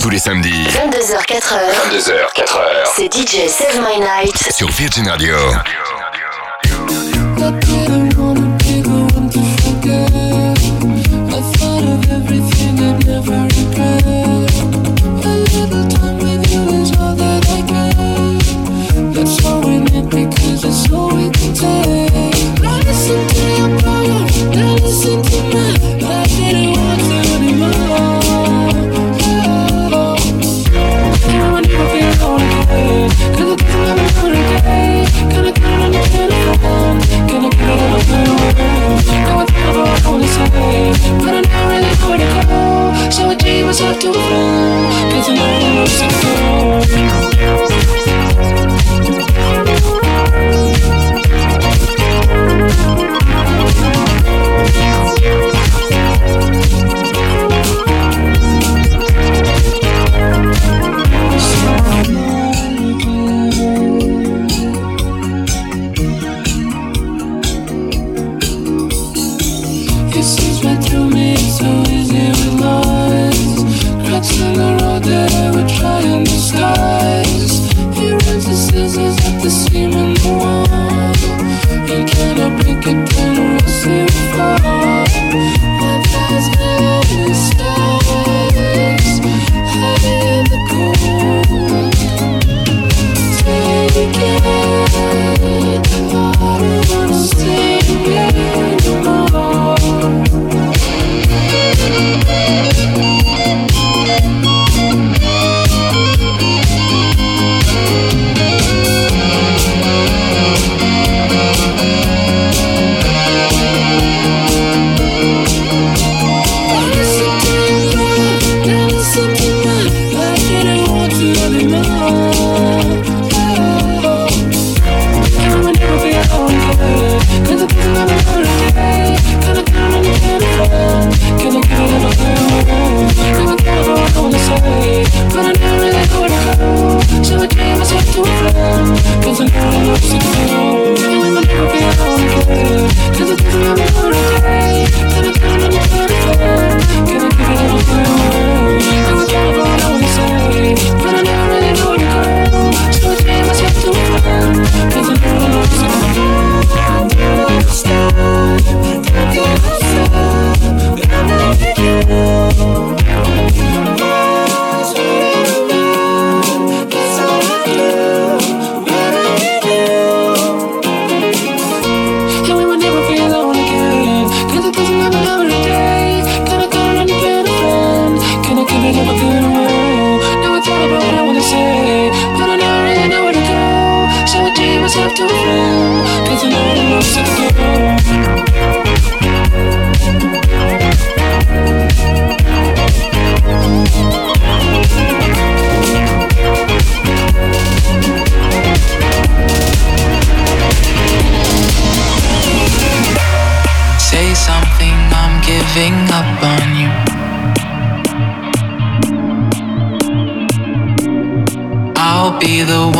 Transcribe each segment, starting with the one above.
Tous les samedis. 22h, 4h. 22h, 4h. C'est DJ Save My Night. Sur Virgin Radio.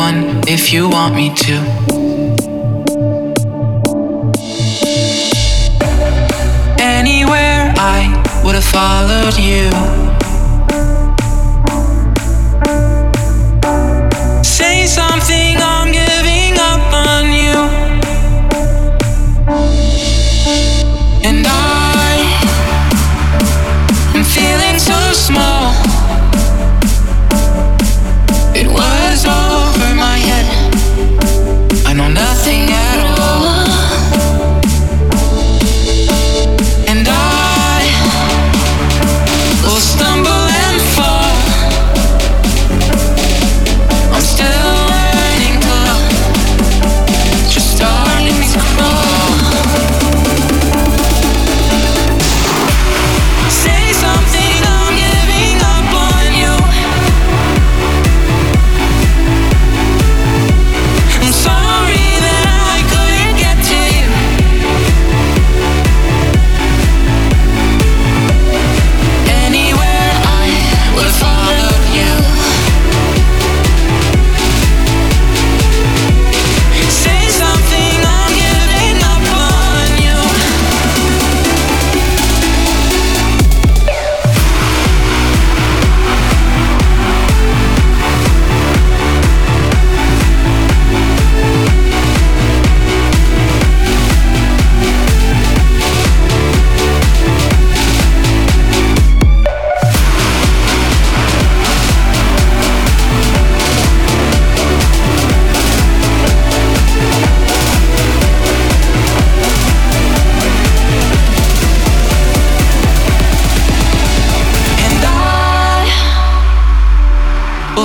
one if you want me to. Anywhere I would have followed you.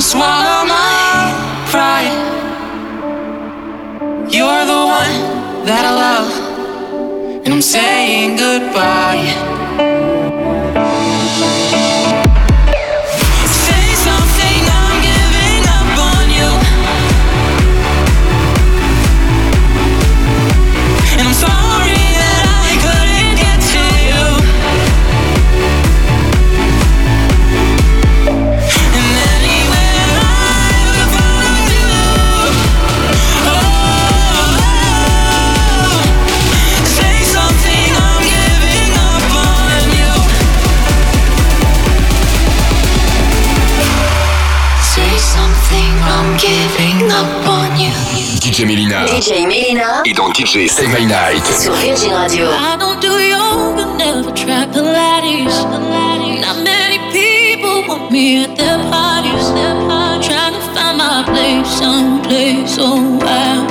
swallow my pride. You're the one that I love, and I'm saying goodbye. DJ Melyna. DJ Melyna. Et dans DJ Save My Night. Sur Virgin Radio. I don't do yoga, never try Pilates. Not many people want me at their parties. Trying to find my place, someplace, oh, so wild.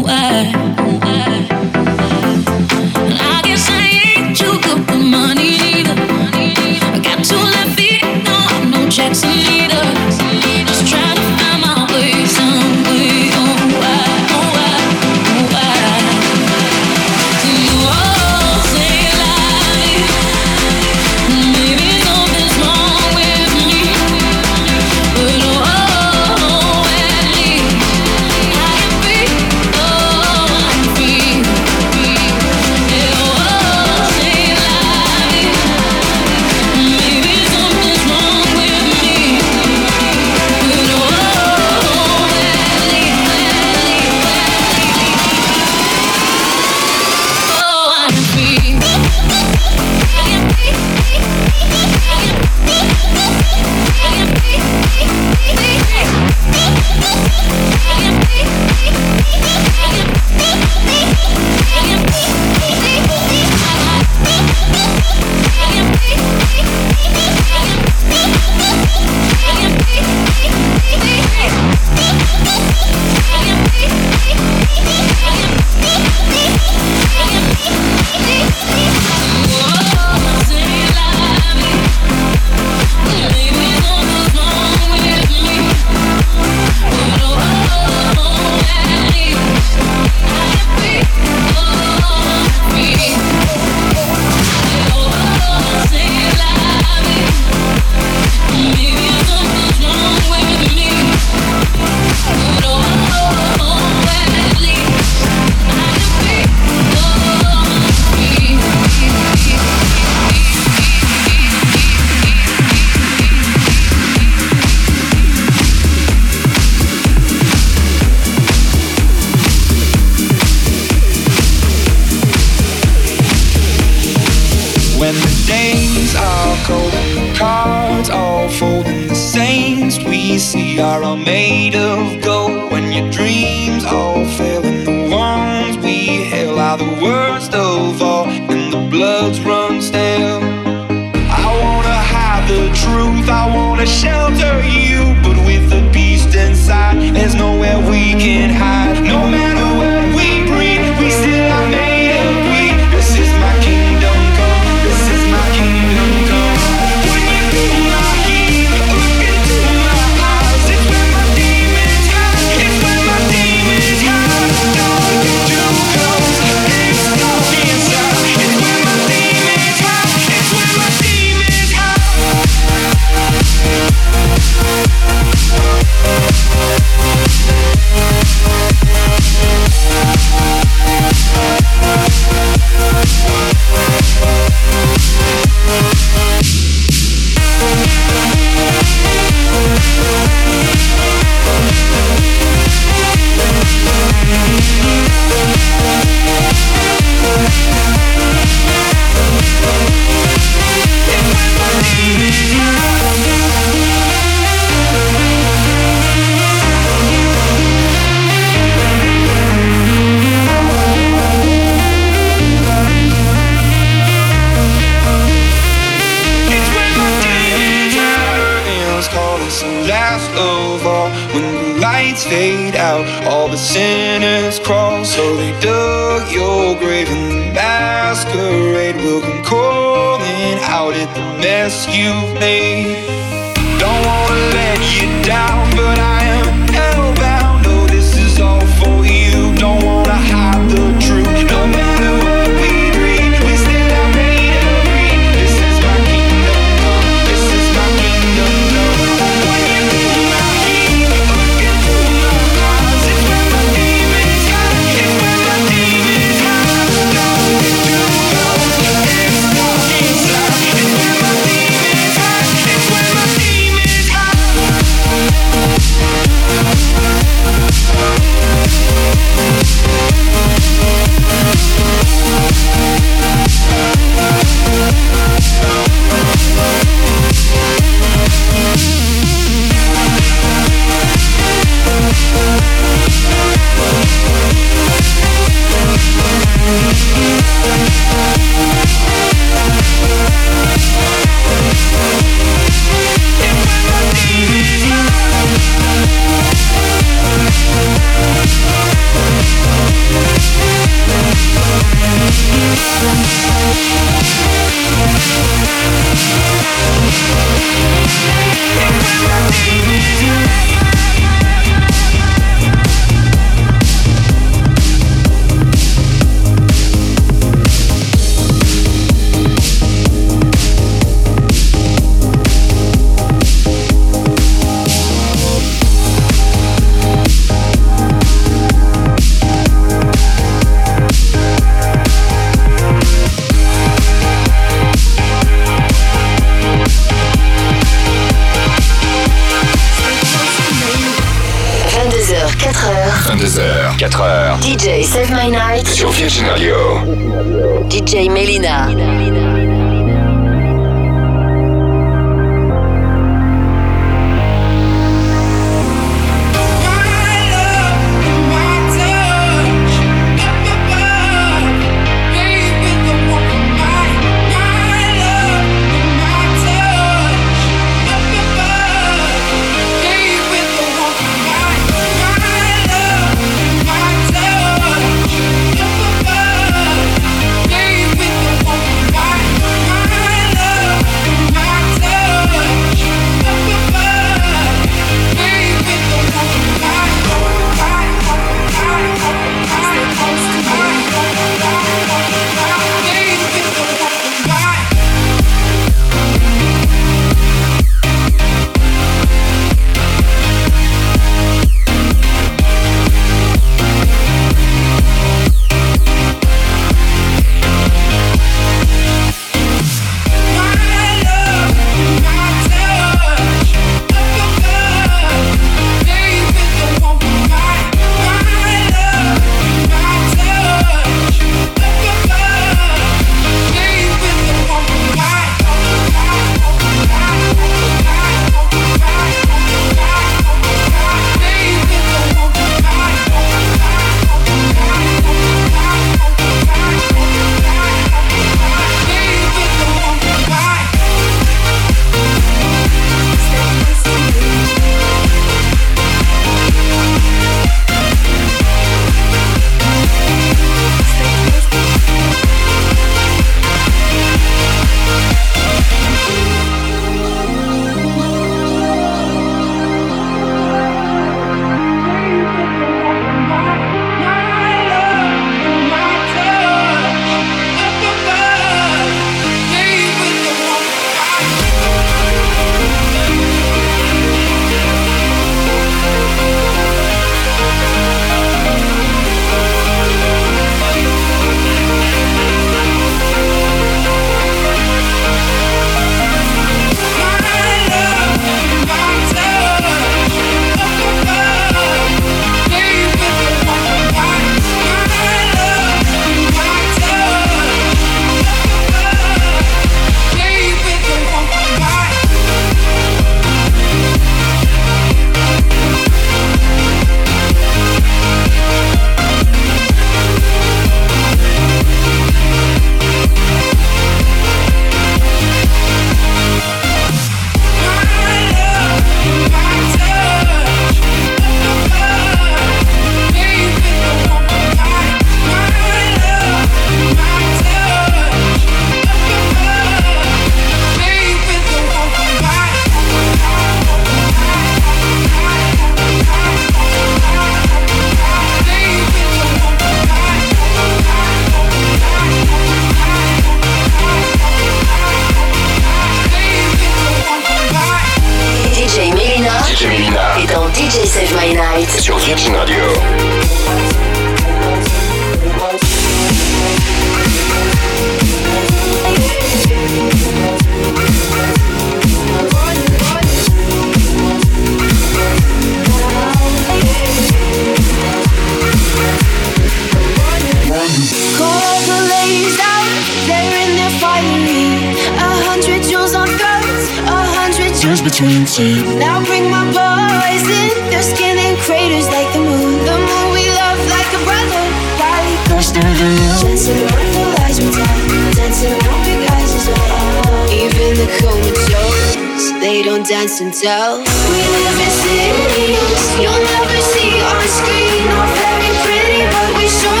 tears between teeth. Now bring my boys in. Their skin and craters like the moon. The moon we love like a brother, body push to you. Dancing around the lies we tell, dancing around big eyes is all. Even the comatose, they don't dance until. We live in cities, you'll never see on screen. Not very pretty, but we sure.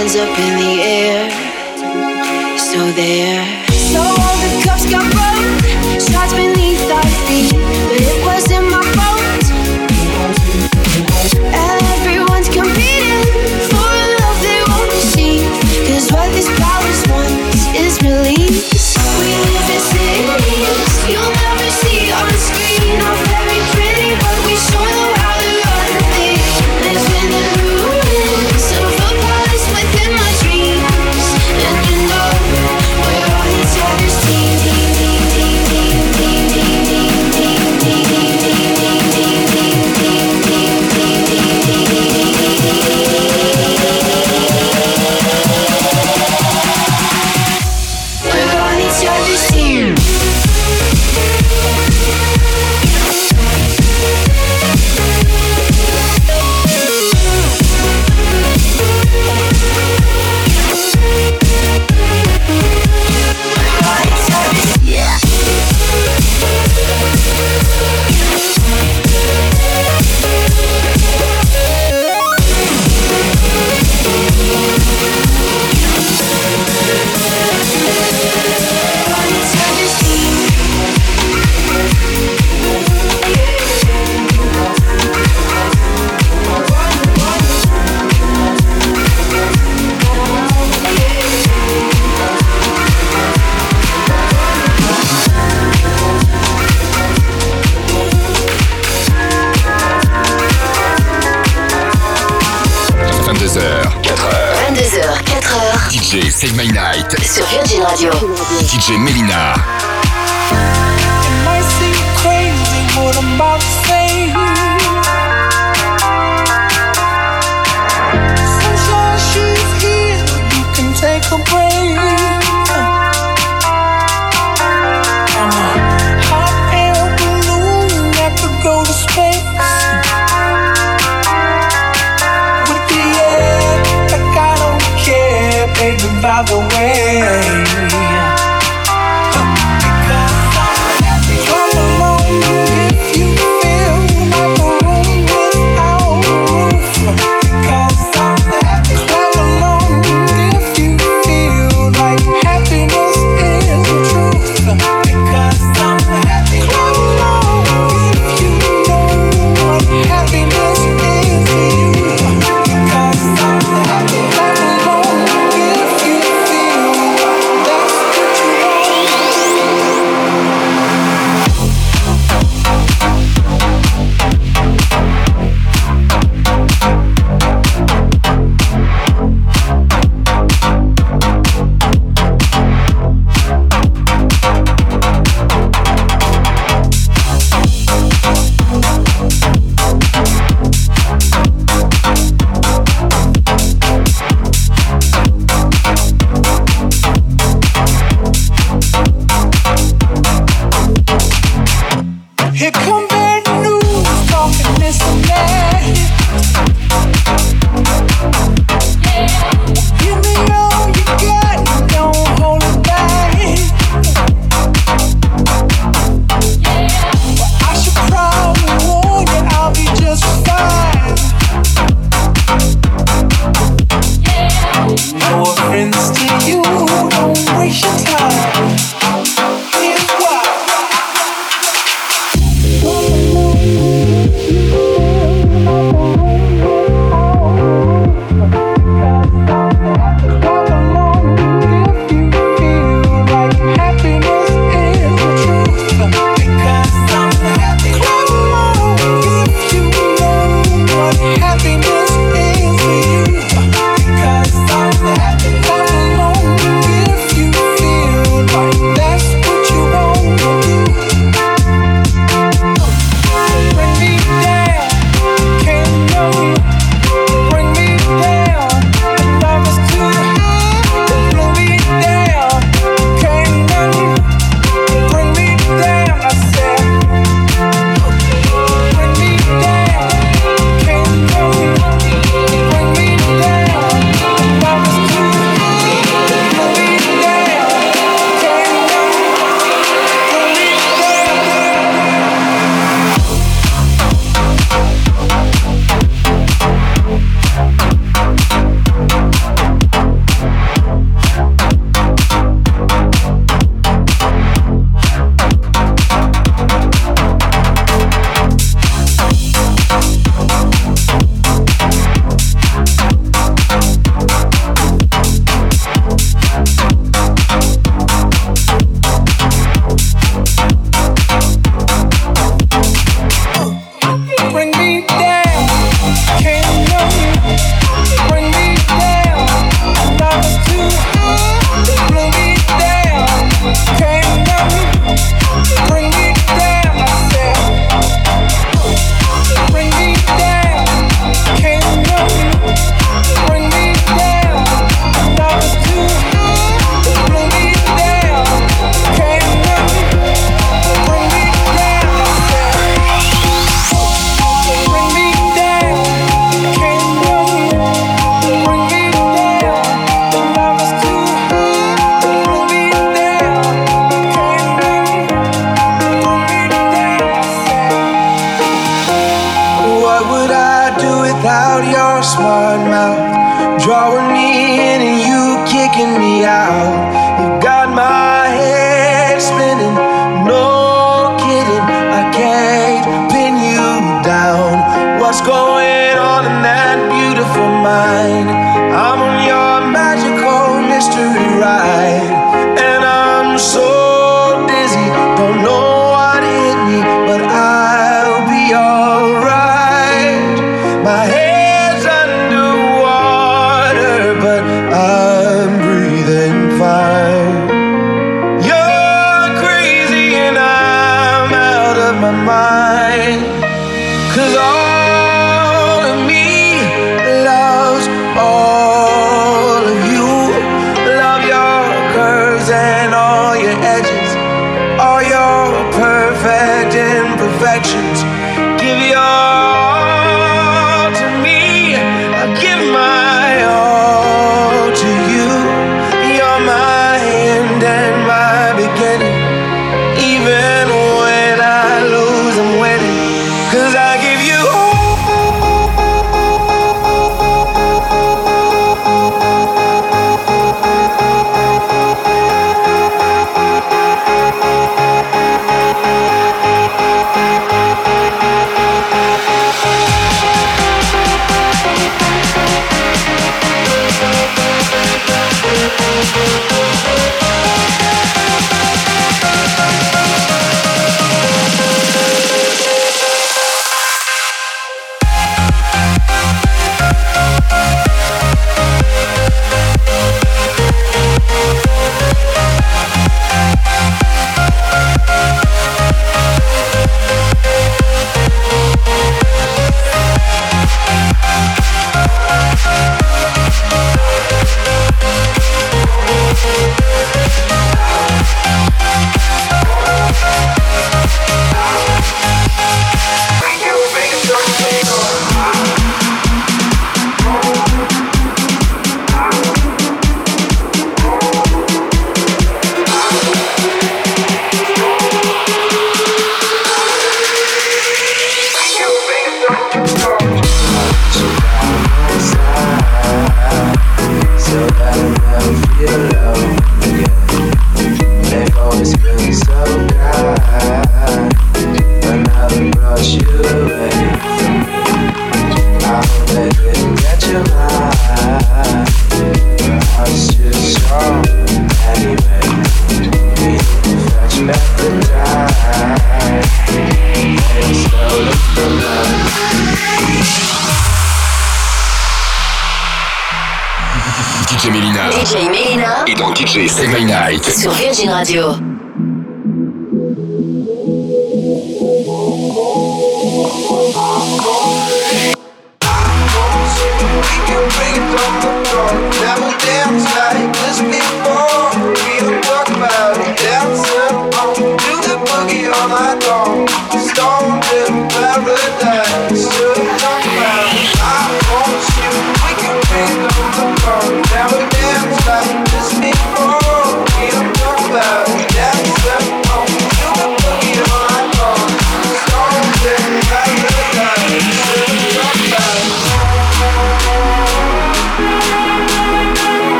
hands up in the air. So there. So all the cuffs got broken. by the way.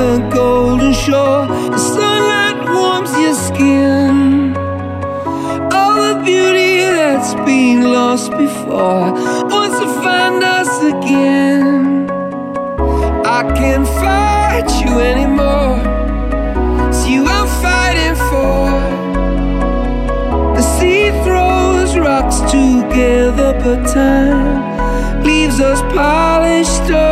the golden shore. The sunlight warms your skin. All the beauty that's been lost before wants to find us again. I can't fight you anymore. It's you I'm fighting for. The sea throws rocks together, but time leaves us polished. Up.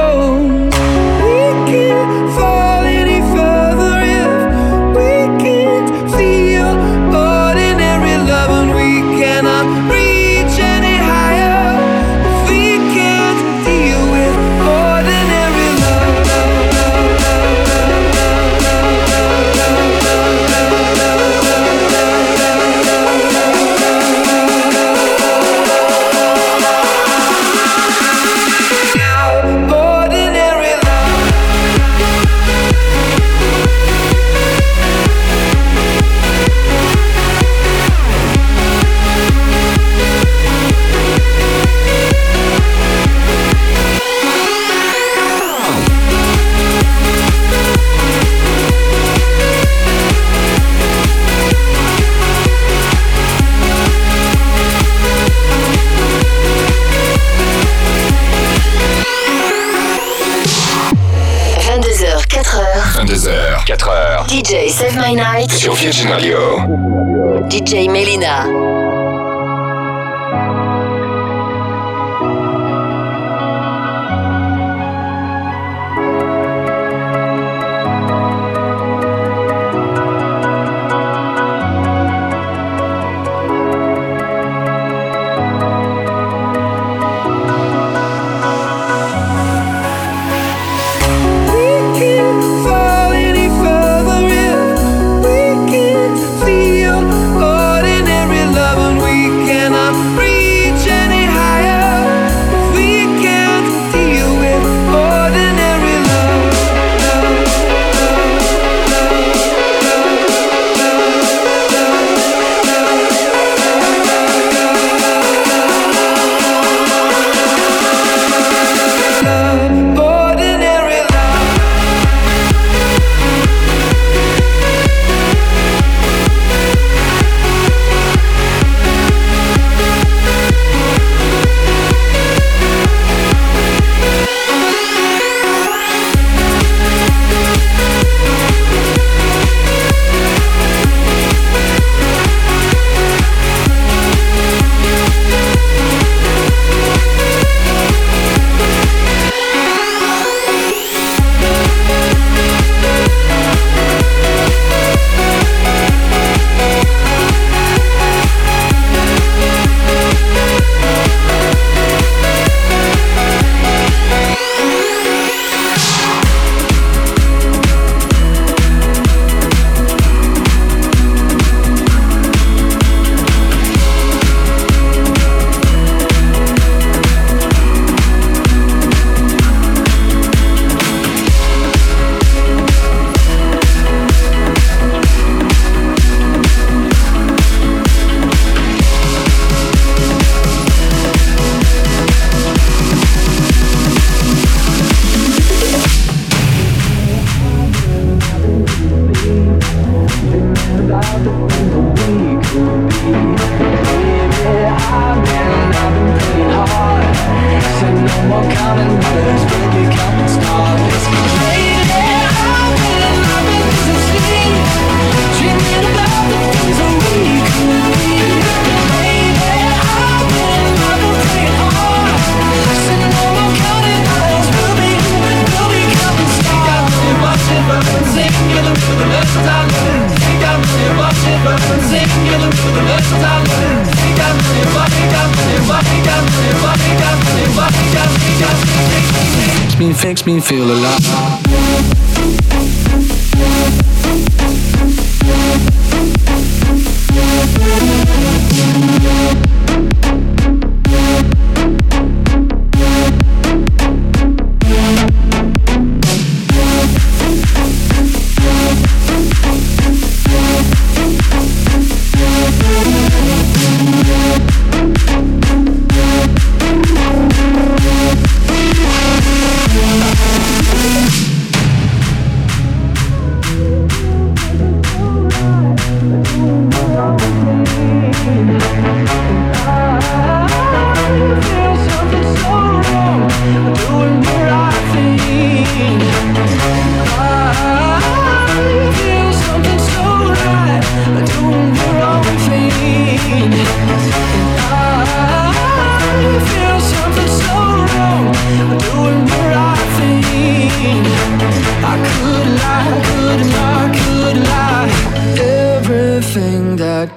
22h, 4h. DJ Save My Night. Sur Virgin Radio. DJ Melina.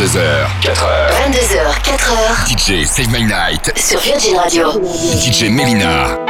22h, 4h. 22h, 4h. DJ Save My Night. Sur Virgin Radio. DJ Melina.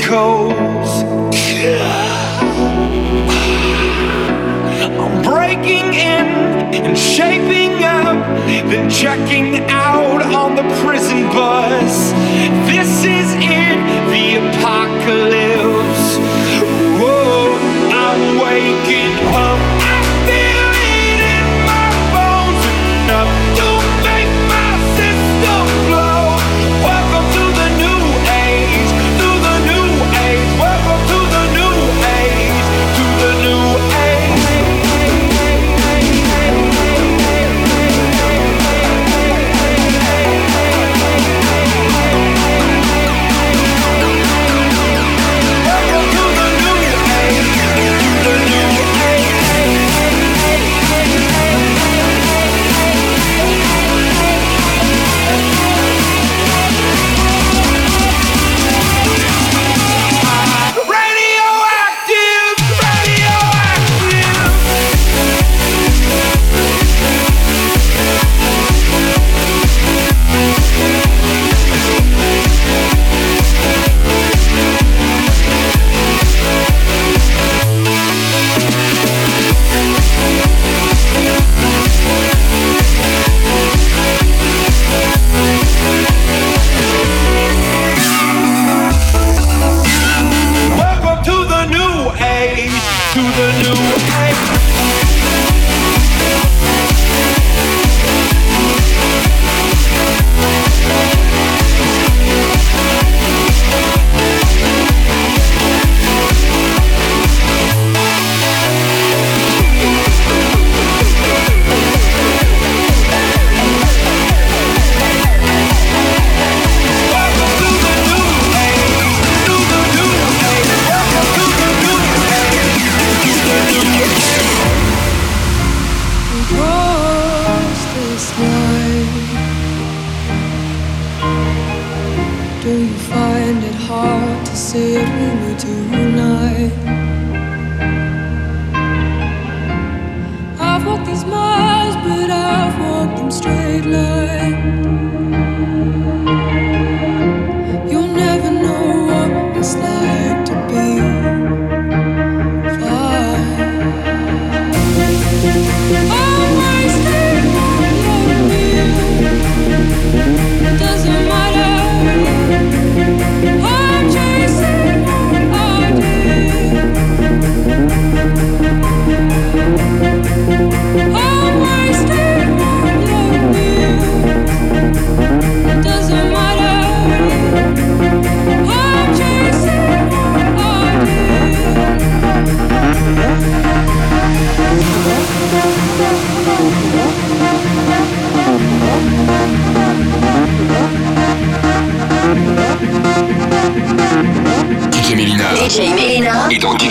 chemicals. I'm breaking in and shaping up, then checking out on the prison bus.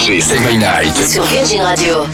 DJ Sega Night sur Virgin Radio.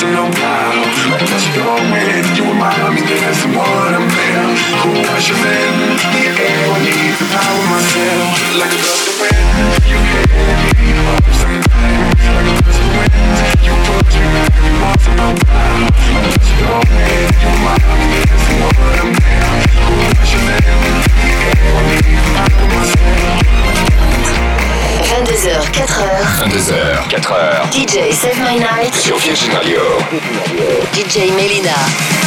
to no power I touch 22h, 4h 2h, 4h. DJ Save My Night sur Virgin Radio. DJ Melina.